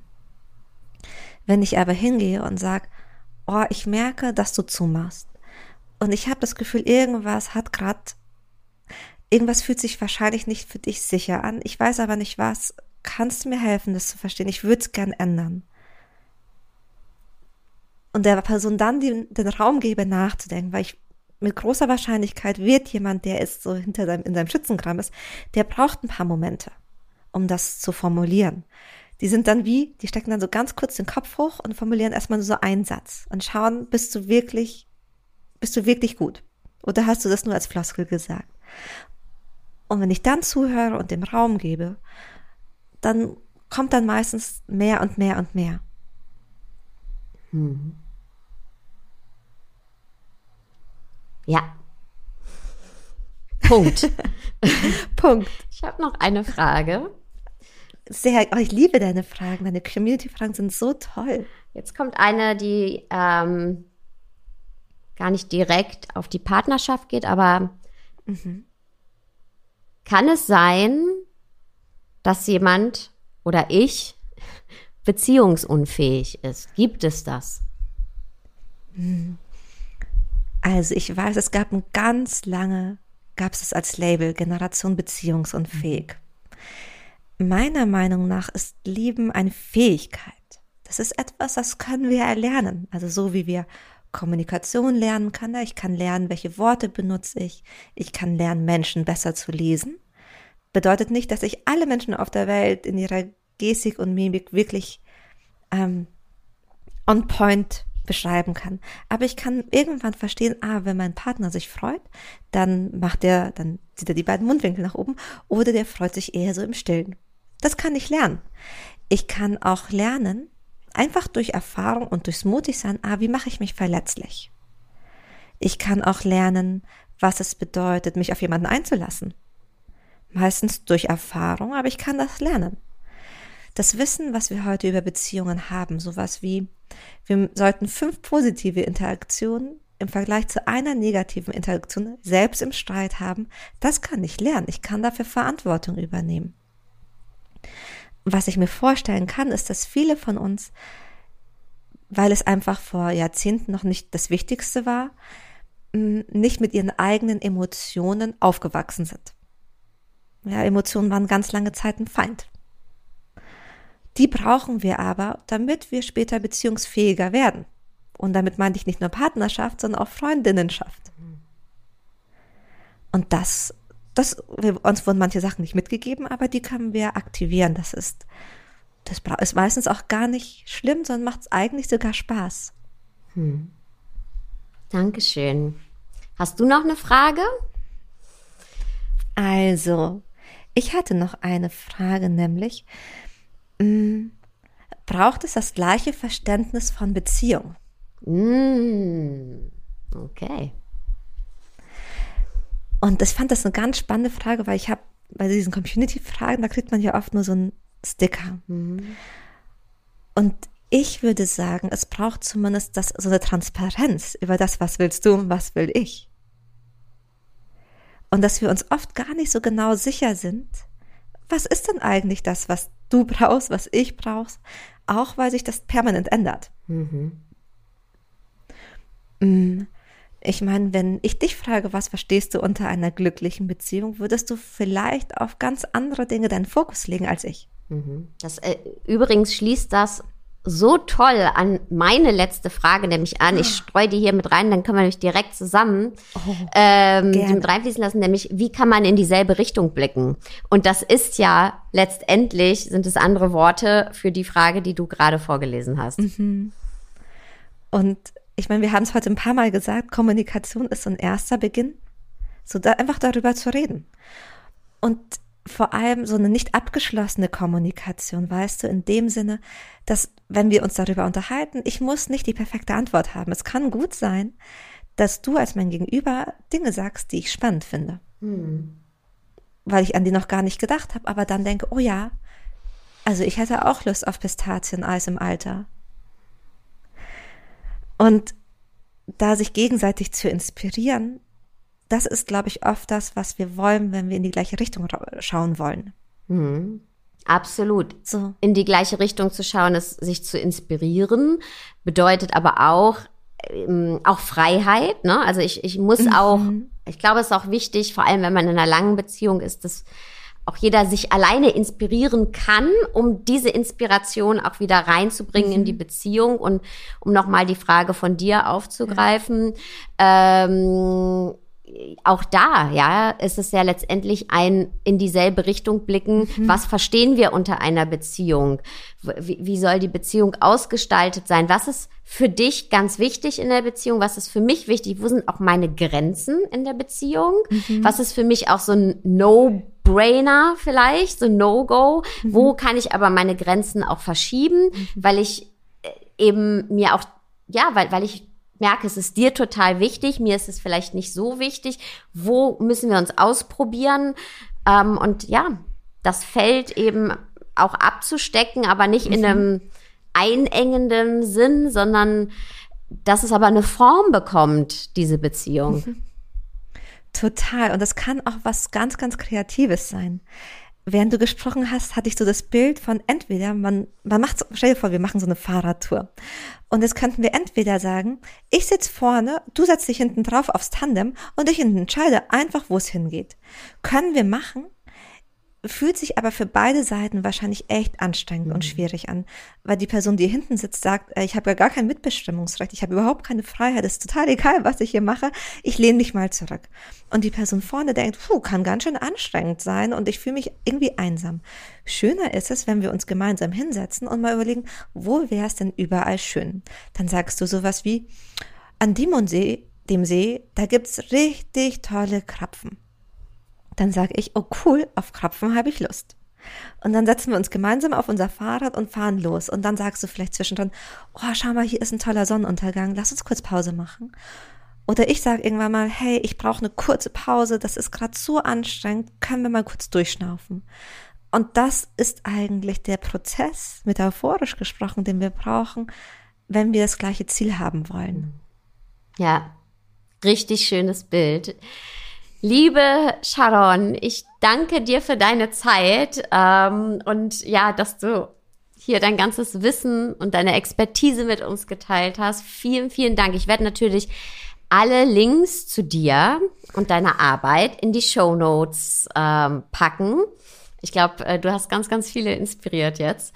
Wenn ich aber hingehe und sage, oh, ich merke, dass du zumachst. Und ich habe das Gefühl, irgendwas hat gerade, irgendwas fühlt sich wahrscheinlich nicht für dich sicher an. Ich weiß aber nicht was kannst du mir helfen, das zu verstehen? Ich würde es gern ändern. Und der Person dann den, den Raum gebe, nachzudenken, weil ich mit großer Wahrscheinlichkeit wird jemand, der ist so hinter seinem, in seinem Schützenkram ist, der braucht ein paar Momente, um das zu formulieren. Die sind dann wie, die stecken dann so ganz kurz den Kopf hoch und formulieren erstmal so einen Satz und schauen, bist du wirklich, bist du wirklich gut? Oder hast du das nur als Floskel gesagt? Und wenn ich dann zuhöre und dem Raum gebe dann kommt dann meistens mehr und mehr und mehr. Hm. Ja. Punkt. Punkt. Ich habe noch eine Frage. Sehr, oh, ich liebe deine Fragen. Deine Community-Fragen sind so toll. Jetzt kommt eine, die ähm, gar nicht direkt auf die Partnerschaft geht, aber mhm. kann es sein, dass jemand oder ich beziehungsunfähig ist? Gibt es das? Also ich weiß, es gab ein ganz lange, gab es es als Label Generation beziehungsunfähig. Meiner Meinung nach ist Lieben eine Fähigkeit. Das ist etwas, das können wir erlernen. Also so wie wir Kommunikation lernen können. Ich kann lernen, welche Worte benutze ich. Ich kann lernen, Menschen besser zu lesen bedeutet nicht, dass ich alle Menschen auf der Welt in ihrer Gestik und Mimik wirklich ähm, on point beschreiben kann. Aber ich kann irgendwann verstehen, ah, wenn mein Partner sich freut, dann macht er, dann zieht er die beiden Mundwinkel nach oben oder der freut sich eher so im Stillen. Das kann ich lernen. Ich kann auch lernen, einfach durch Erfahrung und durchs Mutigsein, ah, wie mache ich mich verletzlich? Ich kann auch lernen, was es bedeutet, mich auf jemanden einzulassen meistens durch Erfahrung, aber ich kann das lernen. Das Wissen, was wir heute über Beziehungen haben, sowas wie, wir sollten fünf positive Interaktionen im Vergleich zu einer negativen Interaktion selbst im Streit haben, das kann ich lernen. Ich kann dafür Verantwortung übernehmen. Was ich mir vorstellen kann, ist, dass viele von uns, weil es einfach vor Jahrzehnten noch nicht das Wichtigste war, nicht mit ihren eigenen Emotionen aufgewachsen sind. Ja, Emotionen waren ganz lange Zeit ein Feind. Die brauchen wir aber, damit wir später beziehungsfähiger werden. Und damit meine ich nicht nur Partnerschaft, sondern auch Freundinnenschaft. Und das, das, uns wurden manche Sachen nicht mitgegeben, aber die können wir aktivieren. Das ist, das ist meistens auch gar nicht schlimm, sondern macht es eigentlich sogar Spaß. Hm. Dankeschön. Hast du noch eine Frage? Also, ich hatte noch eine Frage, nämlich, mh, braucht es das gleiche Verständnis von Beziehung? Mm, okay. Und ich fand das eine ganz spannende Frage, weil ich habe bei diesen Community-Fragen, da kriegt man ja oft nur so einen Sticker. Mhm. Und ich würde sagen, es braucht zumindest das, so eine Transparenz über das, was willst du und was will ich. Und dass wir uns oft gar nicht so genau sicher sind, was ist denn eigentlich das, was du brauchst, was ich brauchst, auch weil sich das permanent ändert. Mhm. Mm, ich meine, wenn ich dich frage, was verstehst du unter einer glücklichen Beziehung, würdest du vielleicht auf ganz andere Dinge deinen Fokus legen als ich. Mhm. Das, äh, übrigens schließt das so toll an meine letzte Frage nämlich an. Ich ah. streue die hier mit rein, dann können wir nämlich direkt zusammen oh, ähm, die mit reinfließen lassen, nämlich wie kann man in dieselbe Richtung blicken? Und das ist ja letztendlich, sind es andere Worte für die Frage, die du gerade vorgelesen hast. Mhm. Und ich meine, wir haben es heute ein paar Mal gesagt, Kommunikation ist so ein erster Beginn, so da einfach darüber zu reden. Und vor allem so eine nicht abgeschlossene Kommunikation, weißt du, in dem Sinne, dass wenn wir uns darüber unterhalten, ich muss nicht die perfekte Antwort haben. Es kann gut sein, dass du als mein Gegenüber Dinge sagst, die ich spannend finde. Hm. Weil ich an die noch gar nicht gedacht habe, aber dann denke, oh ja, also ich hätte auch Lust auf Pistazieneis im Alter. Und da sich gegenseitig zu inspirieren, das ist, glaube ich, oft das, was wir wollen, wenn wir in die gleiche Richtung schauen wollen. Mhm. Absolut. So. In die gleiche Richtung zu schauen, ist sich zu inspirieren, bedeutet aber auch, ähm, auch Freiheit. Ne? Also ich, ich muss mhm. auch, ich glaube, es ist auch wichtig, vor allem wenn man in einer langen Beziehung ist, dass auch jeder sich alleine inspirieren kann, um diese Inspiration auch wieder reinzubringen mhm. in die Beziehung und um nochmal die Frage von dir aufzugreifen. Ja. Ähm, auch da, ja, ist es ja letztendlich ein in dieselbe Richtung blicken. Mhm. Was verstehen wir unter einer Beziehung? Wie, wie, soll die Beziehung ausgestaltet sein? Was ist für dich ganz wichtig in der Beziehung? Was ist für mich wichtig? Wo sind auch meine Grenzen in der Beziehung? Mhm. Was ist für mich auch so ein No Brainer vielleicht, so No-Go. Mhm. Wo kann ich aber meine Grenzen auch verschieben, mhm. weil ich äh, eben mir auch, ja, weil, weil ich merke, es ist dir total wichtig, mir ist es vielleicht nicht so wichtig. Wo müssen wir uns ausprobieren? Ähm, und ja, das Feld eben auch abzustecken, aber nicht mhm. in einem einengenden Sinn, sondern dass es aber eine Form bekommt, diese Beziehung. Mhm. Total. Und das kann auch was ganz, ganz Kreatives sein. Während du gesprochen hast, hatte ich so das Bild von entweder man, man macht, stell dir vor, wir machen so eine Fahrradtour. Und jetzt könnten wir entweder sagen, ich sitze vorne, du setzt dich hinten drauf aufs Tandem und ich entscheide einfach, wo es hingeht. Können wir machen, fühlt sich aber für beide Seiten wahrscheinlich echt anstrengend mhm. und schwierig an, weil die Person, die hinten sitzt, sagt, äh, ich habe ja gar kein Mitbestimmungsrecht, ich habe überhaupt keine Freiheit, es ist total egal, was ich hier mache, ich lehne mich mal zurück. Und die Person vorne denkt, puh, kann ganz schön anstrengend sein und ich fühle mich irgendwie einsam. Schöner ist es, wenn wir uns gemeinsam hinsetzen und mal überlegen, wo wäre es denn überall schön? Dann sagst du sowas wie, an dem und See, dem See, da gibt's richtig tolle Krapfen dann sage ich, oh cool, auf Krapfen habe ich Lust. Und dann setzen wir uns gemeinsam auf unser Fahrrad und fahren los. Und dann sagst du vielleicht zwischendrin, oh, schau mal, hier ist ein toller Sonnenuntergang, lass uns kurz Pause machen. Oder ich sage irgendwann mal, hey, ich brauche eine kurze Pause, das ist gerade so anstrengend, können wir mal kurz durchschnaufen. Und das ist eigentlich der Prozess, metaphorisch gesprochen, den wir brauchen, wenn wir das gleiche Ziel haben wollen. Ja, Richtig schönes Bild. Liebe Sharon, ich danke dir für deine Zeit ähm, und ja, dass du hier dein ganzes Wissen und deine Expertise mit uns geteilt hast. Vielen, vielen Dank. Ich werde natürlich alle Links zu dir und deiner Arbeit in die Show Notes ähm, packen. Ich glaube, äh, du hast ganz, ganz viele inspiriert jetzt.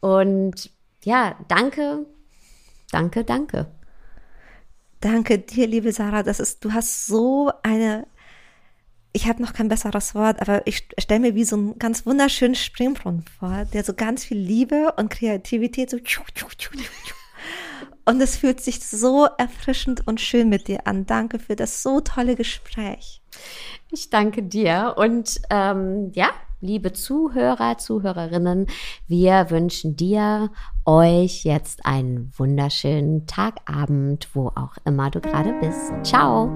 Und ja, danke, danke, danke. Danke dir, liebe Sarah. Das ist, du hast so eine, ich habe noch kein besseres Wort, aber ich stelle mir wie so einen ganz wunderschönen Springbrunnen vor, der so ganz viel Liebe und Kreativität so und es fühlt sich so erfrischend und schön mit dir an. Danke für das so tolle Gespräch. Ich danke dir und ähm, ja, liebe Zuhörer, Zuhörerinnen, wir wünschen dir, euch jetzt einen wunderschönen Tagabend, wo auch immer du gerade bist. Ciao.